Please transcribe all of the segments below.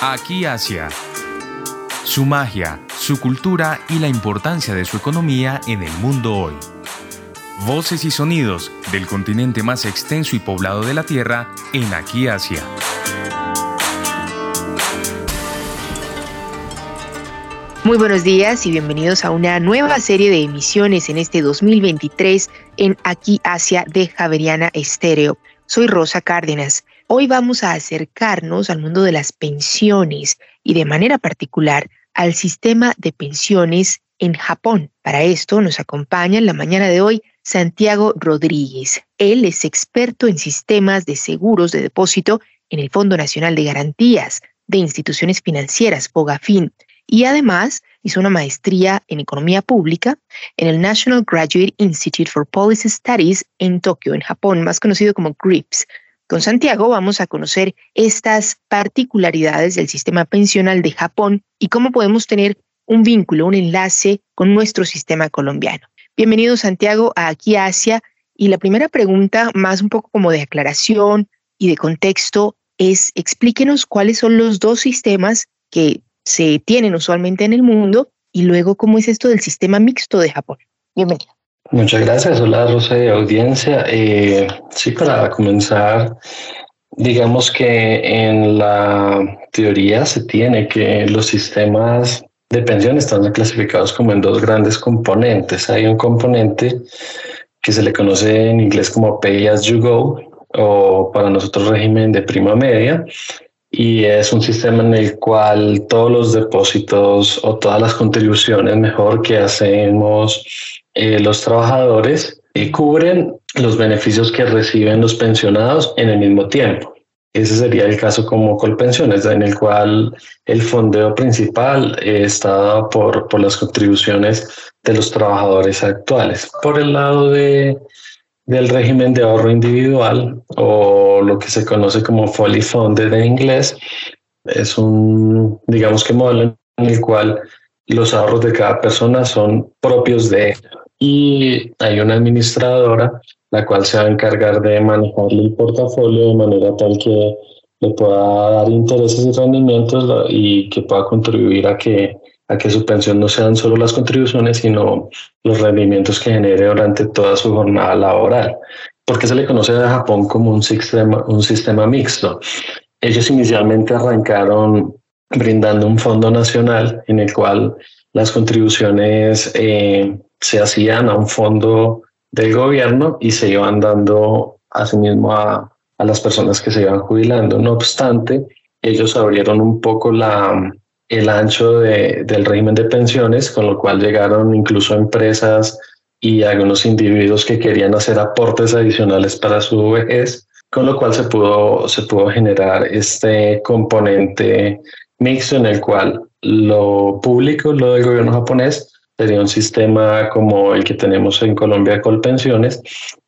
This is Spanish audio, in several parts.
Aquí Asia. Su magia, su cultura y la importancia de su economía en el mundo hoy. Voces y sonidos del continente más extenso y poblado de la Tierra en Aquí Asia. Muy buenos días y bienvenidos a una nueva serie de emisiones en este 2023 en Aquí Asia de Javeriana Estéreo. Soy Rosa Cárdenas. Hoy vamos a acercarnos al mundo de las pensiones y de manera particular al sistema de pensiones en Japón. Para esto nos acompaña en la mañana de hoy Santiago Rodríguez. Él es experto en sistemas de seguros de depósito en el Fondo Nacional de Garantías de Instituciones Financieras, FOGAFIN y además hizo una maestría en economía pública en el National Graduate Institute for Policy Studies en Tokio, en Japón, más conocido como GRIPS. Con Santiago vamos a conocer estas particularidades del sistema pensional de Japón y cómo podemos tener un vínculo, un enlace con nuestro sistema colombiano. Bienvenido Santiago a Aquí Asia y la primera pregunta, más un poco como de aclaración y de contexto, es explíquenos cuáles son los dos sistemas que se tienen usualmente en el mundo y luego cómo es esto del sistema mixto de Japón. Bienvenido. Muchas gracias. Hola, Rosa de audiencia. Eh, sí, para comenzar, digamos que en la teoría se tiene que los sistemas de pensión están clasificados como en dos grandes componentes. Hay un componente que se le conoce en inglés como Pay as you go o para nosotros régimen de prima media y es un sistema en el cual todos los depósitos o todas las contribuciones mejor que hacemos eh, los trabajadores y cubren los beneficios que reciben los pensionados en el mismo tiempo. Ese sería el caso como Colpensiones, en el cual el fondeo principal está dado por, por las contribuciones de los trabajadores actuales. Por el lado de del régimen de ahorro individual o lo que se conoce como fully funded en inglés. Es un, digamos que modelo en el cual los ahorros de cada persona son propios de él. Y hay una administradora la cual se va a encargar de manejarle el portafolio de manera tal que le pueda dar intereses y rendimientos y que pueda contribuir a que a que su pensión no sean solo las contribuciones, sino los rendimientos que genere durante toda su jornada laboral. ¿Por qué se le conoce a Japón como un sistema, un sistema mixto? Ellos inicialmente arrancaron brindando un fondo nacional en el cual las contribuciones eh, se hacían a un fondo del gobierno y se iban dando asimismo a, a las personas que se iban jubilando. No obstante, ellos abrieron un poco la, el ancho de, del régimen de pensiones, con lo cual llegaron incluso empresas y algunos individuos que querían hacer aportes adicionales para su vejez, con lo cual se pudo, se pudo generar este componente mixto en el cual lo público, lo del gobierno japonés, sería un sistema como el que tenemos en Colombia con pensiones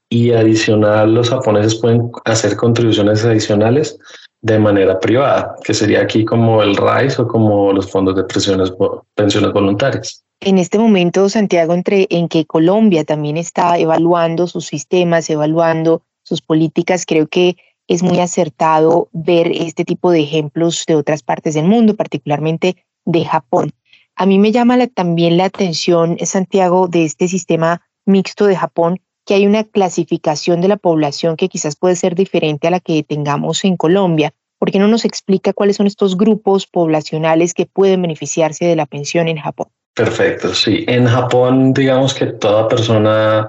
y adicional los japoneses pueden hacer contribuciones adicionales de manera privada, que sería aquí como el RAIS o como los fondos de pensiones, pensiones voluntarias. En este momento, Santiago, entre en que Colombia también está evaluando sus sistemas, evaluando sus políticas, creo que es muy acertado ver este tipo de ejemplos de otras partes del mundo, particularmente de Japón. A mí me llama también la atención, Santiago, de este sistema mixto de Japón, que hay una clasificación de la población que quizás puede ser diferente a la que tengamos en Colombia. ¿Por qué no nos explica cuáles son estos grupos poblacionales que pueden beneficiarse de la pensión en Japón? Perfecto, sí. En Japón, digamos que toda persona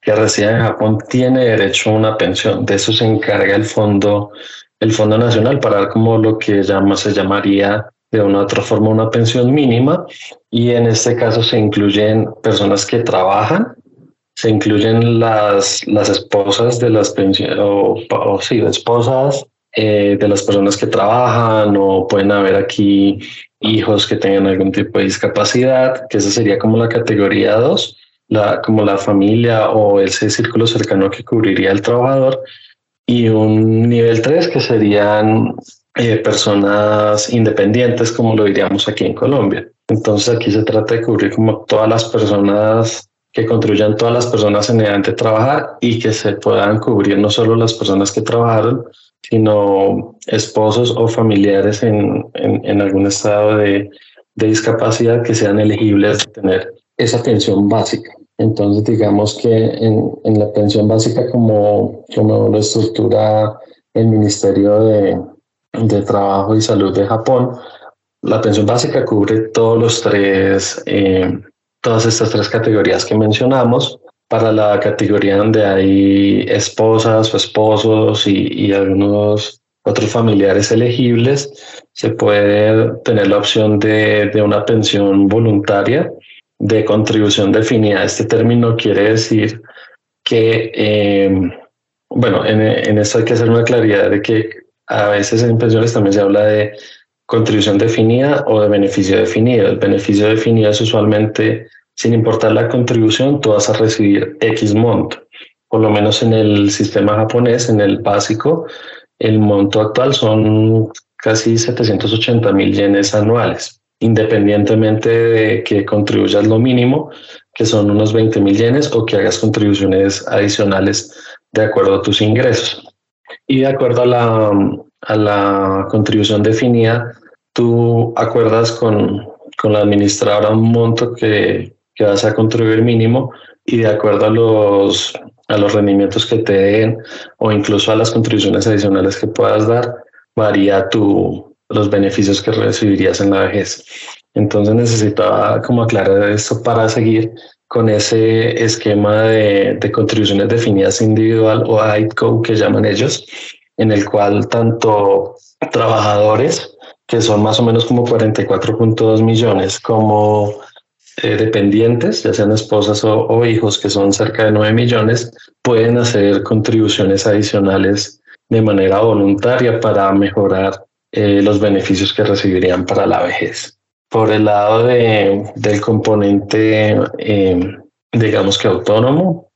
que reside en Japón tiene derecho a una pensión. De eso se encarga el fondo, el Fondo Nacional para dar como lo que llama, se llamaría de una u otra forma una pensión mínima. Y en este caso se incluyen personas que trabajan se incluyen las, las esposas de las pensiones, o, o, sí, esposas eh, de las personas que trabajan, o pueden haber aquí hijos que tengan algún tipo de discapacidad, que esa sería como la categoría 2, la, como la familia o ese círculo cercano que cubriría el trabajador, y un nivel 3 que serían eh, personas independientes, como lo diríamos aquí en Colombia. Entonces aquí se trata de cubrir como todas las personas que contribuyan todas las personas en edad de trabajar y que se puedan cubrir no solo las personas que trabajaron, sino esposos o familiares en, en, algún estado de, de, discapacidad que sean elegibles a tener esa pensión básica. Entonces, digamos que en, en la pensión básica, como, como lo estructura el Ministerio de, de Trabajo y Salud de Japón, la pensión básica cubre todos los tres, eh, todas estas tres categorías que mencionamos. Para la categoría donde hay esposas o esposos y, y algunos otros familiares elegibles, se puede tener la opción de, de una pensión voluntaria de contribución definida. Este término quiere decir que, eh, bueno, en, en, esto hay que hacer una claridad de que a veces en pensiones también se habla de contribución definida o de beneficio definido. El beneficio definido es usualmente, sin importar la contribución, tú vas a recibir X monto. Por lo menos en el sistema japonés, en el básico, el monto actual son casi 780 mil yenes anuales, independientemente de que contribuyas lo mínimo, que son unos 20 mil yenes, o que hagas contribuciones adicionales de acuerdo a tus ingresos. Y de acuerdo a la, a la contribución definida, tú acuerdas con, con la administradora un monto que, que vas a contribuir mínimo y de acuerdo a los, a los rendimientos que te den o incluso a las contribuciones adicionales que puedas dar, varía tu, los beneficios que recibirías en la vejez. Entonces necesitaba como aclarar esto para seguir con ese esquema de, de contribuciones definidas individual o AITCO que llaman ellos, en el cual tanto trabajadores que son más o menos como 44.2 millones, como eh, dependientes, ya sean esposas o, hijos, que son cerca de 9 millones, pueden hacer contribuciones adicionales de manera voluntaria para mejorar eh, los beneficios que recibirían para la vejez. Por el lado de, del componente, eh, digamos que autónomo,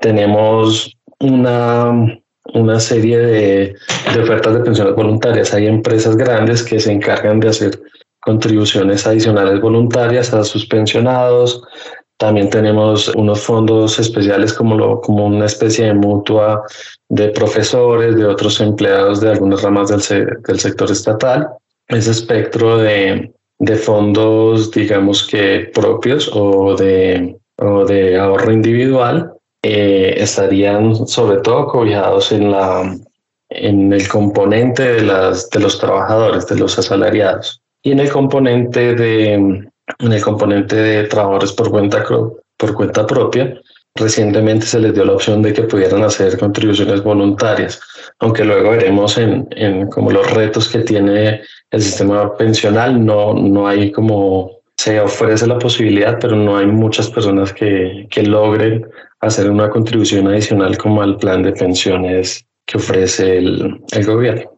tenemos una una serie de, ofertas de pensiones voluntarias. Hay empresas grandes que se encargan de hacer contribuciones adicionales voluntarias a sus pensionados. También tenemos unos fondos especiales como, lo, como una especie de mutua de profesores, de otros empleados de algunas ramas del, del sector estatal. Ese espectro de, de fondos, digamos que propios o de, o de ahorro individual, eh, estarían sobre todo cobijados en, la, en el componente de, las, de los trabajadores, de los asalariados, y en el componente de, en el componente de trabajadores por cuenta, por cuenta propia, recientemente se les dio la opción de que pudieran hacer contribuciones voluntarias, aunque luego veremos en, en como los retos que tiene el sistema pensional, no, no hay como se ofrece la posibilidad, pero no hay muchas personas que, que logren hacer una contribución adicional como al plan de pensiones que ofrece el, el gobierno.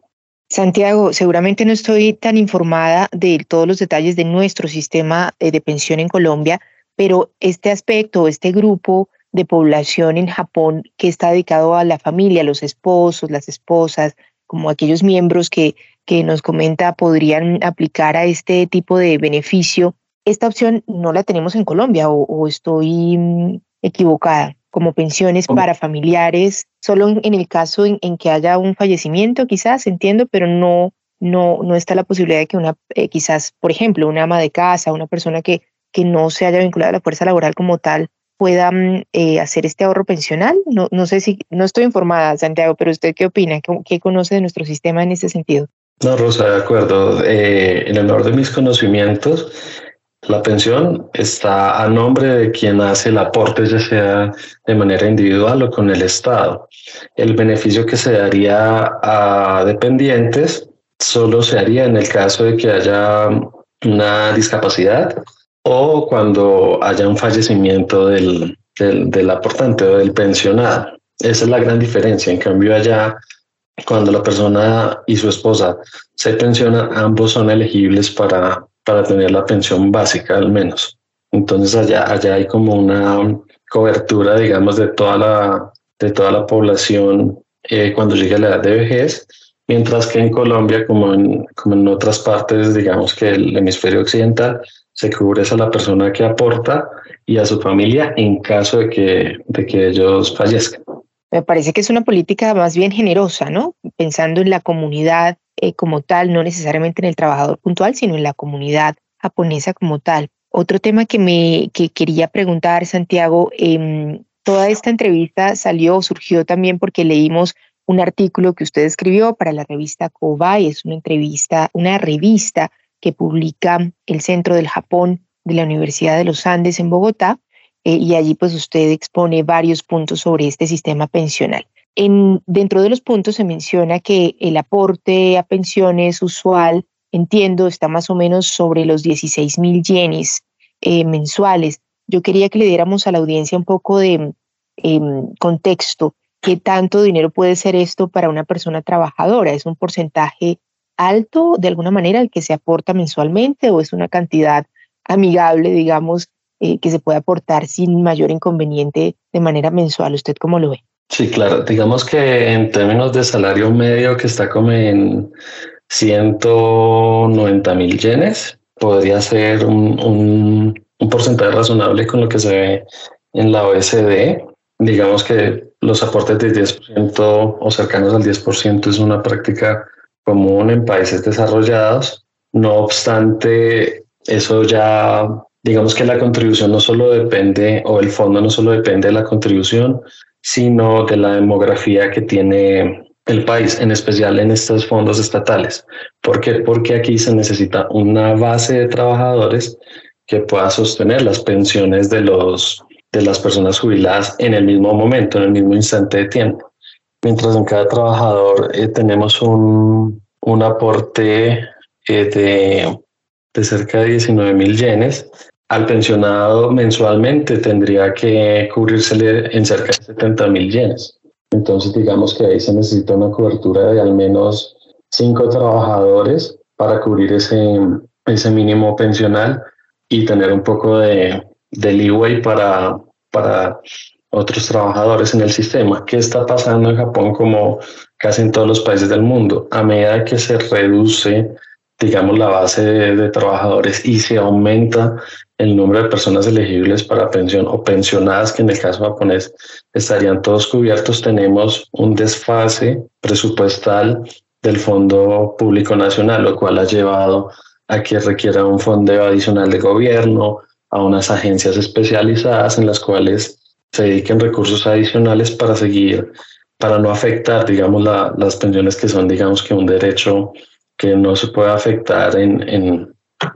Santiago, seguramente no estoy tan informada de todos los detalles de nuestro sistema eh, de pensión en Colombia, pero este aspecto, este grupo de población en Japón que está dedicado a la familia, los esposos, las esposas, como aquellos miembros que, que nos comenta podrían aplicar a este tipo de beneficio, esta opción no la tenemos en Colombia o, estoy mm, equivocada, como pensiones para familiares, solo en, el caso en, que haya un fallecimiento, quizás, entiendo, pero no, no, no está la posibilidad de que una, eh, quizás, por ejemplo, una ama de casa, una persona que, que no se haya vinculado a la fuerza laboral como tal, pueda mm, eh, hacer este ahorro pensional. No, no sé si, no estoy informada, Santiago, pero usted qué opina, qué, conoce de nuestro sistema en ese sentido. No, Rosa, de acuerdo. Eh, en el honor de mis conocimientos, la pensión está a nombre de quien hace el aporte, ya sea de manera individual o con el Estado. El beneficio que se daría a dependientes solo se haría en el caso de que haya una discapacidad o cuando haya un fallecimiento del, del, aportante o del pensionado. Esa es la gran diferencia. En cambio, allá, cuando la persona y su esposa se pensionan, ambos son elegibles para, para tener la pensión básica al menos. Entonces allá, allá hay como una cobertura, digamos, de toda la, de toda la población eh, cuando llegue la edad de vejez, mientras que en Colombia, como en, como en otras partes, digamos que el hemisferio occidental, se cubre a la persona que aporta y a su familia en caso de que, de que ellos fallezcan. Me parece que es una política más bien generosa, ¿no? Pensando en la comunidad eh, como tal, no necesariamente en el trabajador puntual, sino en la comunidad japonesa como tal. Otro tema que me que quería preguntar, Santiago, eh, toda esta entrevista salió, surgió también porque leímos un artículo que usted escribió para la revista Kobai, es una entrevista, una revista que publica el Centro del Japón de la Universidad de los Andes en Bogotá, eh, y allí pues usted expone varios puntos sobre este sistema pensional. En, dentro de los puntos se menciona que el aporte a pensiones usual, entiendo, está más o menos sobre los 16 mil yenes eh, mensuales. Yo quería que le diéramos a la audiencia un poco de em, contexto. ¿Qué tanto dinero puede ser esto para una persona trabajadora? ¿Es un porcentaje alto de alguna manera el que se aporta mensualmente o es una cantidad amigable, digamos, eh, que se puede aportar sin mayor inconveniente de manera mensual? ¿Usted cómo lo ve? Sí, claro. Digamos que en términos de salario medio que está como en 190 mil yenes, podría ser un, un, un porcentaje razonable con lo que se ve en la OSD. Digamos que los aportes del 10% o cercanos al 10% es una práctica común en países desarrollados. No obstante, eso ya, digamos que la contribución no solo depende, o el fondo no solo depende de la contribución, sino de la demografía que tiene el país, en especial en estos fondos estatales. ¿Por qué? Porque aquí se necesita una base de trabajadores que pueda sostener las pensiones de, los, de las personas jubiladas en el mismo momento, en el mismo instante de tiempo mientras en cada trabajador eh, tenemos un, un aporte eh, de, de, cerca de 19 mil yenes. Al pensionado mensualmente tendría que cubrírsele en cerca de 70 mil yenes. Entonces, digamos que ahí se necesita una cobertura de al menos cinco trabajadores para cubrir ese, ese mínimo pensional y tener un poco de, de leeway para, para otros trabajadores en el sistema. ¿Qué está pasando en Japón como casi en todos los países del mundo? A medida que se reduce, digamos, la base de, trabajadores y se aumenta el número de personas elegibles para pensión o pensionadas, que en el caso japonés estarían todos cubiertos, tenemos un desfase presupuestal del Fondo Público Nacional, lo cual ha llevado a que requiera un fondo adicional de gobierno, a unas agencias especializadas en las cuales se dediquen recursos adicionales para seguir, para no afectar, digamos, la, las pensiones que son, digamos, que un derecho que no se puede afectar en, en,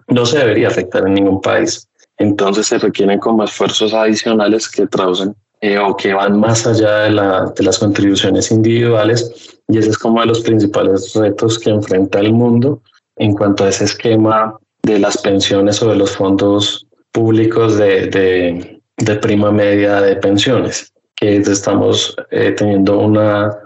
no se debería afectar en ningún país. Entonces se requieren como esfuerzos adicionales que traducen eh, o que van más allá de, la, de las contribuciones individuales y ese es como de los principales retos que enfrenta el mundo en cuanto a ese esquema de las pensiones o de los fondos públicos de, de de prima media de pensiones, que estamos eh, teniendo una,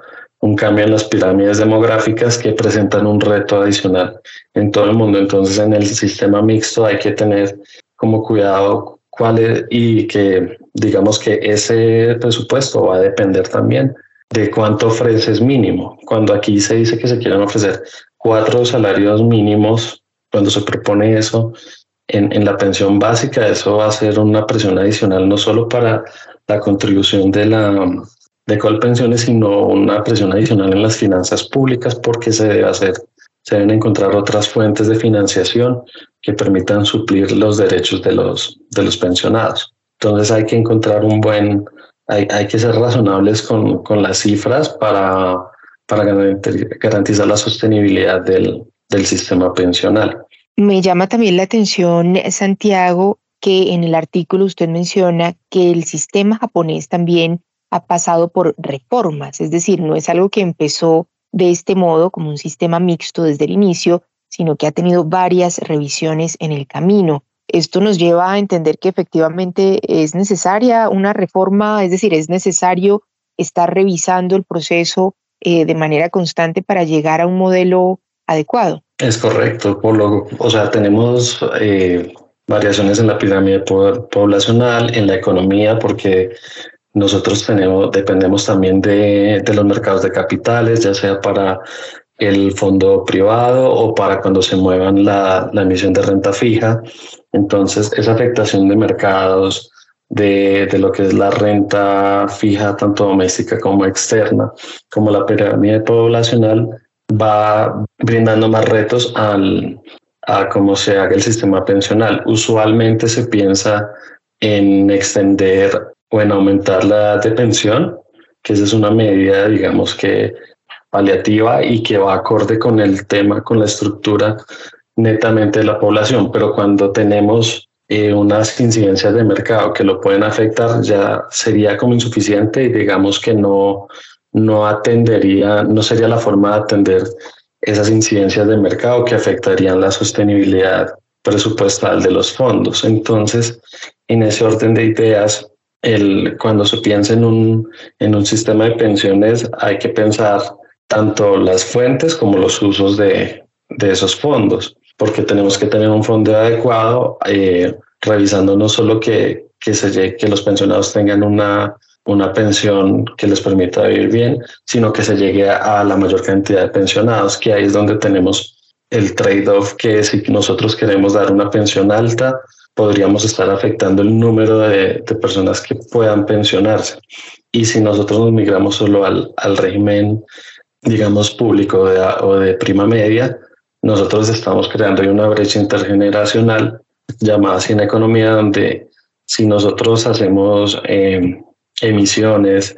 un cambio en las pirámides demográficas que presentan un reto adicional en todo el mundo. Entonces, en el sistema mixto hay que tener como cuidado cuál es, y que digamos que ese presupuesto va a depender también de cuánto ofreces mínimo. Cuando aquí se dice que se quieren ofrecer cuatro salarios mínimos, cuando se propone eso, en, en, la pensión básica, eso va a ser una presión adicional no solo para la contribución de la de Colpensiones, sino una presión adicional en las finanzas públicas porque se debe hacer, se deben encontrar otras fuentes de financiación que permitan suplir los derechos de los, de los pensionados. Entonces hay que encontrar un buen, hay, hay que ser razonables con, con las cifras para, para garantizar la sostenibilidad del, del sistema pensional. Me llama también la atención, Santiago, que en el artículo usted menciona que el sistema japonés también ha pasado por reformas, es decir, no es algo que empezó de este modo como un sistema mixto desde el inicio, sino que ha tenido varias revisiones en el camino. Esto nos lleva a entender que efectivamente es necesaria una reforma, es decir, es necesario estar revisando el proceso eh, de manera constante para llegar a un modelo adecuado. Es correcto, por lo, o sea, tenemos eh, variaciones en la pirámide poblacional, en la economía, porque nosotros tenemos, dependemos también de, de los mercados de capitales, ya sea para el fondo privado o para cuando se muevan la, la, emisión de renta fija. Entonces, esa afectación de mercados, de, de, lo que es la renta fija, tanto doméstica como externa, como la pirámide poblacional, va brindando más retos al, a cómo se haga el sistema pensional. Usualmente se piensa en extender o en aumentar la edad de pensión, que esa es una medida, digamos que paliativa y que va acorde con el tema, con la estructura netamente de la población, pero cuando tenemos eh, unas incidencias de mercado que lo pueden afectar, ya sería como insuficiente y digamos que no, no atendería, no sería la forma de atender esas incidencias de mercado que afectarían la sostenibilidad presupuestal de los fondos. Entonces, en ese orden de ideas, el, cuando se piensa en un, en un sistema de pensiones, hay que pensar tanto las fuentes como los usos de, de esos fondos, porque tenemos que tener un fondo adecuado, eh, revisando no solo que, que, se, que los pensionados tengan una, una pensión que les permita vivir bien, sino que se llegue a, la mayor cantidad de pensionados, que ahí es donde tenemos el trade-off que si nosotros queremos dar una pensión alta, podríamos estar afectando el número de, de personas que puedan pensionarse. Y si nosotros nos migramos solo al, al régimen, digamos, público o de prima media, nosotros estamos creando una brecha intergeneracional llamada en economía, donde si nosotros hacemos eh, emisiones,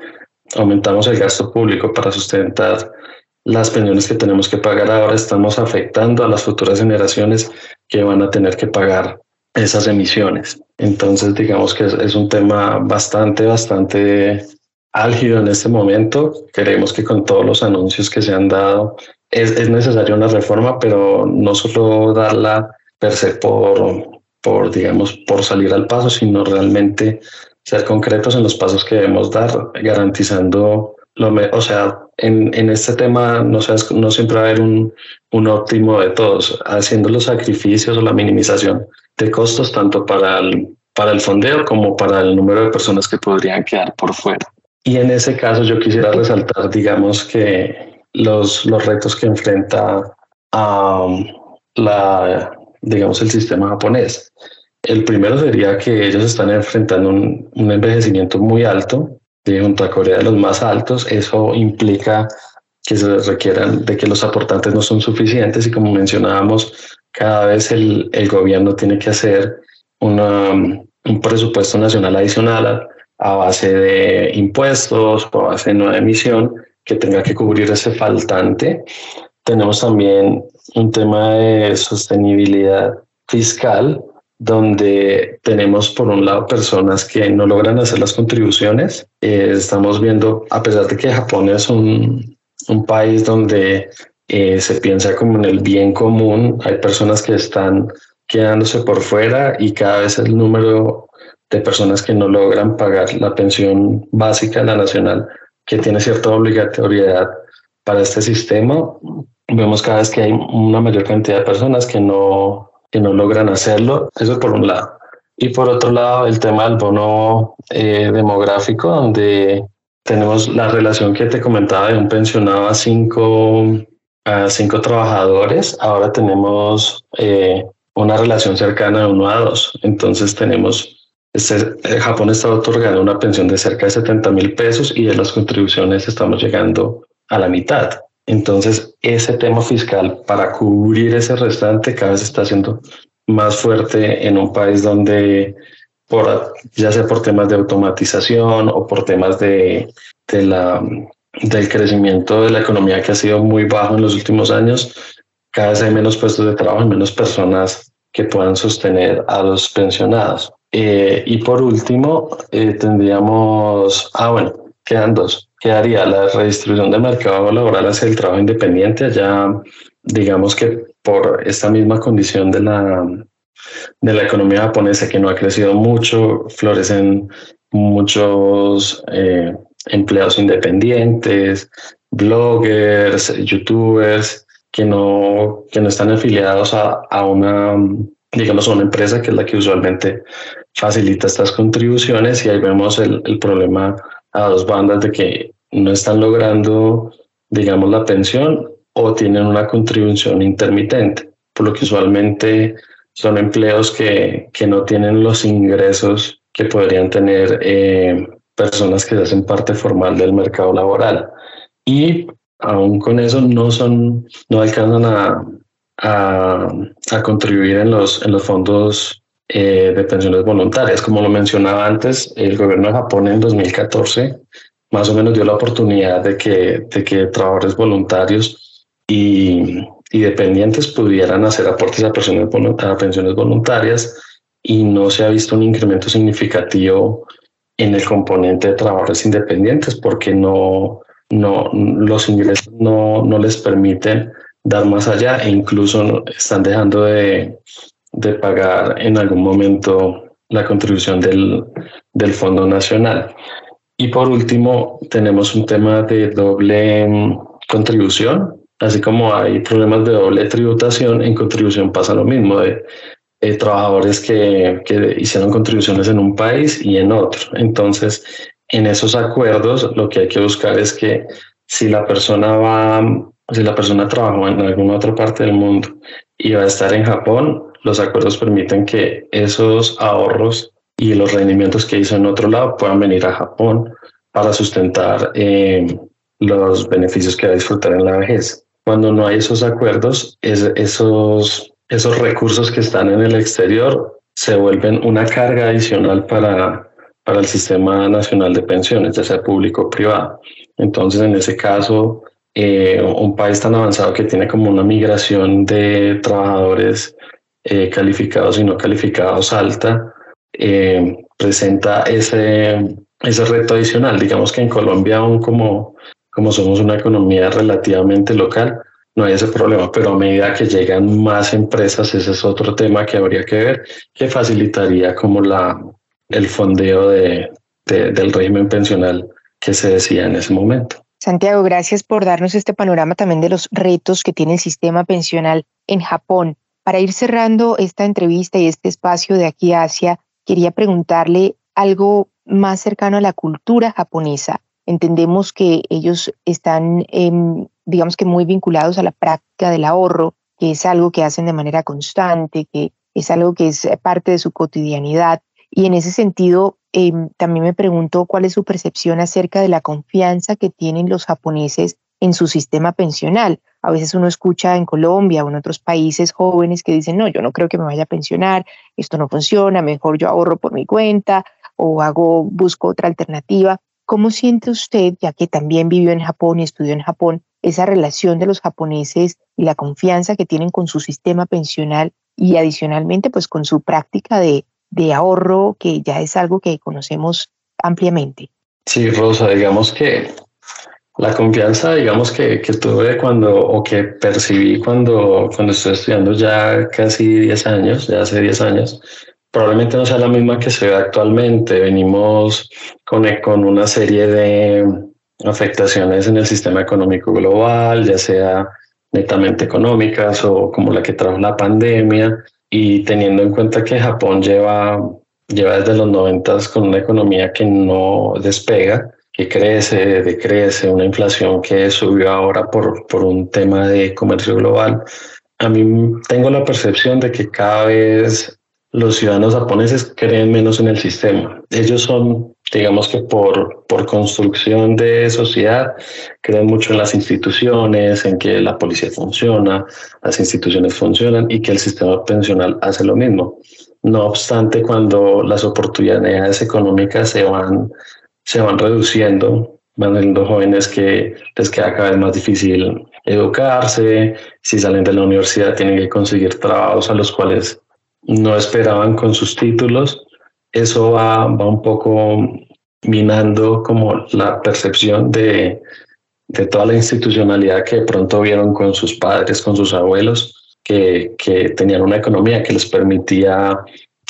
aumentamos el gasto público para sustentar las pensiones que tenemos que pagar ahora, estamos afectando a las futuras generaciones que van a tener que pagar esas emisiones. Entonces, digamos que es, un tema bastante, bastante álgido en este momento. Creemos que con todos los anuncios que se han dado es, es necesaria una reforma, pero no solo darla per se por, por, digamos, por salir al paso, sino realmente ser concretos en los pasos que debemos dar, garantizando lo o sea, en, en este tema no, no siempre va a haber un, un óptimo de todos, haciendo los sacrificios o la minimización de costos tanto para el, para el fondeo como para el número de personas que podrían quedar por fuera. Y en ese caso yo quisiera resaltar, digamos, que los, los retos que enfrenta um, la, digamos, el sistema japonés. El primero sería que ellos están enfrentando un, envejecimiento muy alto, de junto a Corea de los más altos. Eso implica que se requieran de que los aportantes no son suficientes y como mencionábamos, cada vez el, el gobierno tiene que hacer una, un presupuesto nacional adicional a, base de impuestos o a base de nueva emisión que tenga que cubrir ese faltante. Tenemos también un tema de sostenibilidad fiscal donde tenemos por un lado personas que no logran hacer las contribuciones. Eh, estamos viendo, a pesar de que Japón es un, un país donde eh, se piensa como en el bien común, hay personas que están quedándose por fuera y cada vez el número de personas que no logran pagar la pensión básica, la nacional, que tiene cierta obligatoriedad para este sistema, vemos cada vez que hay una mayor cantidad de personas que no que no logran hacerlo. Eso por un lado. Y por otro lado, el tema del bono eh, demográfico, donde tenemos la relación que te comentaba de un pensionado a cinco, a cinco trabajadores. Ahora tenemos eh, una relación cercana de uno a dos. Entonces tenemos, este, Japón está otorgando una pensión de cerca de 70 mil pesos y de las contribuciones estamos llegando a la mitad. Entonces, ese tema fiscal para cubrir ese restante cada vez está siendo más fuerte en un país donde, por, ya sea por temas de automatización o por temas de, del crecimiento de la economía que ha sido muy bajo en los últimos años, cada vez hay menos puestos de trabajo y menos personas que puedan sostener a los pensionados. Eh, y por último, eh, tendríamos, ah, bueno, quedan dos quedaría la redistribución del mercado laboral hacia el trabajo independiente. Allá, digamos que por esta misma condición de la, de la economía japonesa que no ha crecido mucho, florecen muchos eh, empleados independientes, bloggers, youtubers, que no, que no están afiliados a, a una, digamos, a una empresa que es la que usualmente facilita estas contribuciones y ahí vemos el, el problema a dos bandas de que no están logrando, digamos, la pensión o tienen una contribución intermitente, por lo que usualmente son empleos que, que no tienen los ingresos que podrían tener eh, personas que hacen parte formal del mercado laboral. Y aún con eso no son, no alcanzan a, a, contribuir en en los fondos eh, de pensiones voluntarias. Como lo mencionaba antes, el gobierno de Japón en 2014 más o menos dio la oportunidad de que, de que trabajadores voluntarios y, y dependientes pudieran hacer aportes a, personas, a pensiones voluntarias y no se ha visto un incremento significativo en el componente de trabajadores independientes porque no, no, los ingresos no, no les permiten dar más allá e incluso están dejando de, de pagar en algún momento la contribución del, del Fondo Nacional. Y por último, tenemos un tema de doble mm, contribución, así como hay problemas de doble tributación, en contribución pasa lo mismo, de trabajadores que, que hicieron contribuciones en un país y en otro. Entonces, en esos acuerdos lo que hay que buscar es que si la persona va, si la persona trabajó en alguna otra parte del mundo y va a estar en Japón, los acuerdos permiten que esos ahorros y los rendimientos que hizo en otro lado puedan venir a Japón para sustentar eh, los beneficios que va a disfrutar en la vejez. Cuando no hay esos acuerdos, esos, esos recursos que están en el exterior se vuelven una carga adicional para, para el sistema nacional de pensiones, ya sea público o privado. Entonces, en ese caso, eh, un país tan avanzado que tiene como una migración de trabajadores eh, calificados y no calificados alta, eh, presenta ese, ese reto adicional. Digamos que en Colombia, aún como, como somos una economía relativamente local, no hay ese problema, pero a medida que llegan más empresas, ese es otro tema que habría que ver, que facilitaría como la, el fondeo de, del régimen pensional que se decía en ese momento. Santiago, gracias por darnos este panorama también de los retos que tiene el sistema pensional en Japón. Para ir cerrando esta entrevista y este espacio de aquí a Asia, quería preguntarle algo más cercano a la cultura japonesa. Entendemos que ellos están, em, digamos que muy vinculados a la práctica del ahorro, que es algo que hacen de manera constante, que es algo que es parte de su cotidianidad. Y en ese sentido, em, también me pregunto cuál es su percepción acerca de la confianza que tienen los japoneses en su sistema pensional. A veces uno escucha en Colombia o en otros países jóvenes que dicen, no, yo no creo que me vaya a pensionar, esto no funciona, mejor yo ahorro por mi cuenta o hago, busco otra alternativa. ¿Cómo siente usted, ya que también vivió en Japón y estudió en Japón, esa relación de los japoneses y la confianza que tienen con su sistema pensional y adicionalmente pues con su práctica de, de ahorro, que ya es algo que conocemos ampliamente? Sí, Rosa, digamos que la confianza, digamos, que, que, tuve cuando, o que percibí cuando, cuando estoy estudiando ya casi 10 años, ya hace 10 años, probablemente no sea la misma que se ve actualmente. Venimos con, con una serie de afectaciones en el sistema económico global, ya sea netamente económicas o como la que trajo la pandemia, y teniendo en cuenta que Japón lleva, lleva desde los 90 con una economía que no despega, que crece, decrece, una inflación que subió ahora por, por un tema de comercio global. A mí tengo la percepción de que cada vez los ciudadanos japoneses creen menos en el sistema. Ellos son, digamos que por, por construcción de sociedad, creen mucho en las instituciones, en que la policía funciona, las instituciones funcionan y que el sistema pensional hace lo mismo. No obstante, cuando las oportunidades económicas se van se van reduciendo, van siendo jóvenes que les queda cada vez más difícil educarse, si salen de la universidad tienen que conseguir trabajos a los cuales no esperaban con sus títulos. Eso va, va un poco minando como la percepción de, de toda la institucionalidad que de pronto vieron con sus padres, con sus abuelos, que, que tenían una economía que les permitía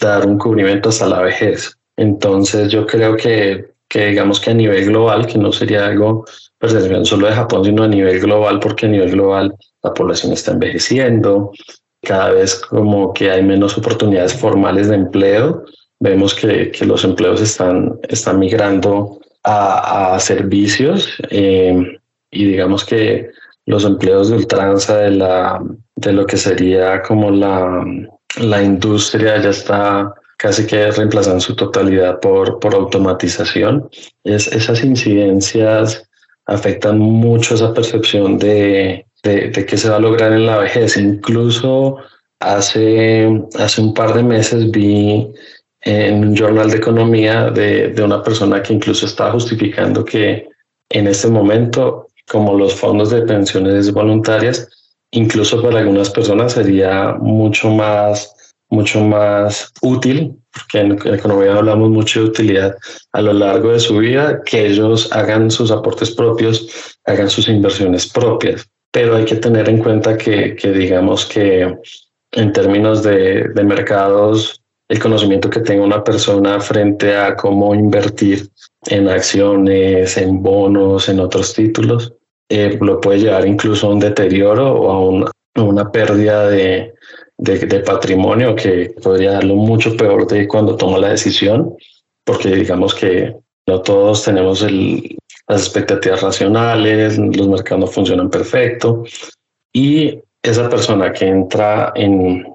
dar un cubrimiento hasta la vejez. Entonces yo creo que que digamos que a nivel global, que no sería algo percepción solo de Japón, sino a nivel global, porque a nivel global la población está envejeciendo, cada vez como que hay menos oportunidades formales de empleo, vemos que, que los empleos están, están migrando a, a servicios eh, y digamos que los empleos de ultranza de, la, de lo que sería como la, la industria ya está casi que reemplazada en su totalidad por, por automatización. Es, esas incidencias afectan mucho esa percepción de, de, de qué se va a lograr en la vejez. Incluso hace, hace un par de meses vi en un jornal de economía de, de una persona que incluso estaba justificando que en este momento, como los fondos de pensiones voluntarias, incluso para algunas personas sería mucho más, mucho más útil, porque en economía hablamos mucho de utilidad a lo largo de su vida, que ellos hagan sus aportes propios, hagan sus inversiones propias. Pero hay que tener en cuenta que, que digamos que en términos de, de mercados, el conocimiento que tenga una persona frente a cómo invertir en acciones, en bonos, en otros títulos, eh, lo puede llevar incluso a un deterioro o a una, una pérdida de, de, patrimonio que podría darlo mucho peor de cuando toma la decisión, porque digamos que no todos tenemos el, las expectativas racionales, los mercados no funcionan perfecto y esa persona que entra en,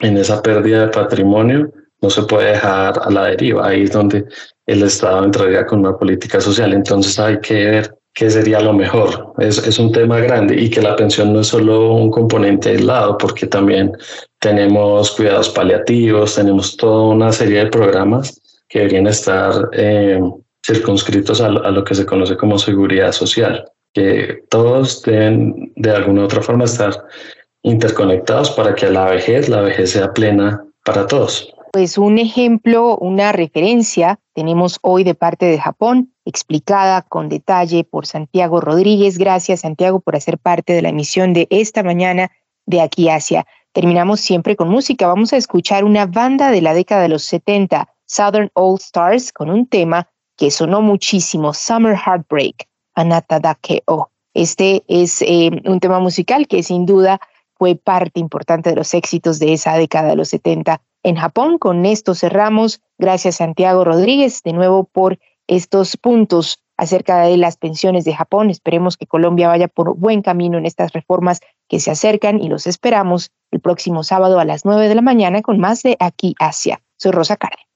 en esa pérdida de patrimonio no se puede dejar a la deriva. Ahí es donde el Estado entraría con una política social. Entonces hay que ver qué sería lo mejor. Es, es un tema grande y que la pensión no es solo un componente aislado, porque también tenemos cuidados paliativos, tenemos toda una serie de programas que deberían estar eh, circunscritos a, a, lo que se conoce como seguridad social, que todos deben de alguna u otra forma estar interconectados para que la vejez, la vejez sea plena para todos. Pues un ejemplo, una referencia tenemos hoy de parte de Japón, explicada con detalle por Santiago Rodríguez. Gracias, Santiago, por hacer parte de la emisión de esta mañana de Aquí Asia. Terminamos siempre con música. Vamos a escuchar una banda de la década de los 70, Southern All Stars, con un tema que sonó muchísimo, Summer Heartbreak, Anata Dakeo. Este es eh, un tema musical que sin duda fue parte importante de los éxitos de esa década de los 70 en Japón. Con esto cerramos. Gracias Santiago Rodríguez de nuevo por estos puntos acerca de las pensiones de Japón. Esperemos que Colombia vaya por buen camino en estas reformas que se acercan y los esperamos el próximo sábado a las 9 de la mañana con más de Aquí Asia. Soy Rosa Cárdenas.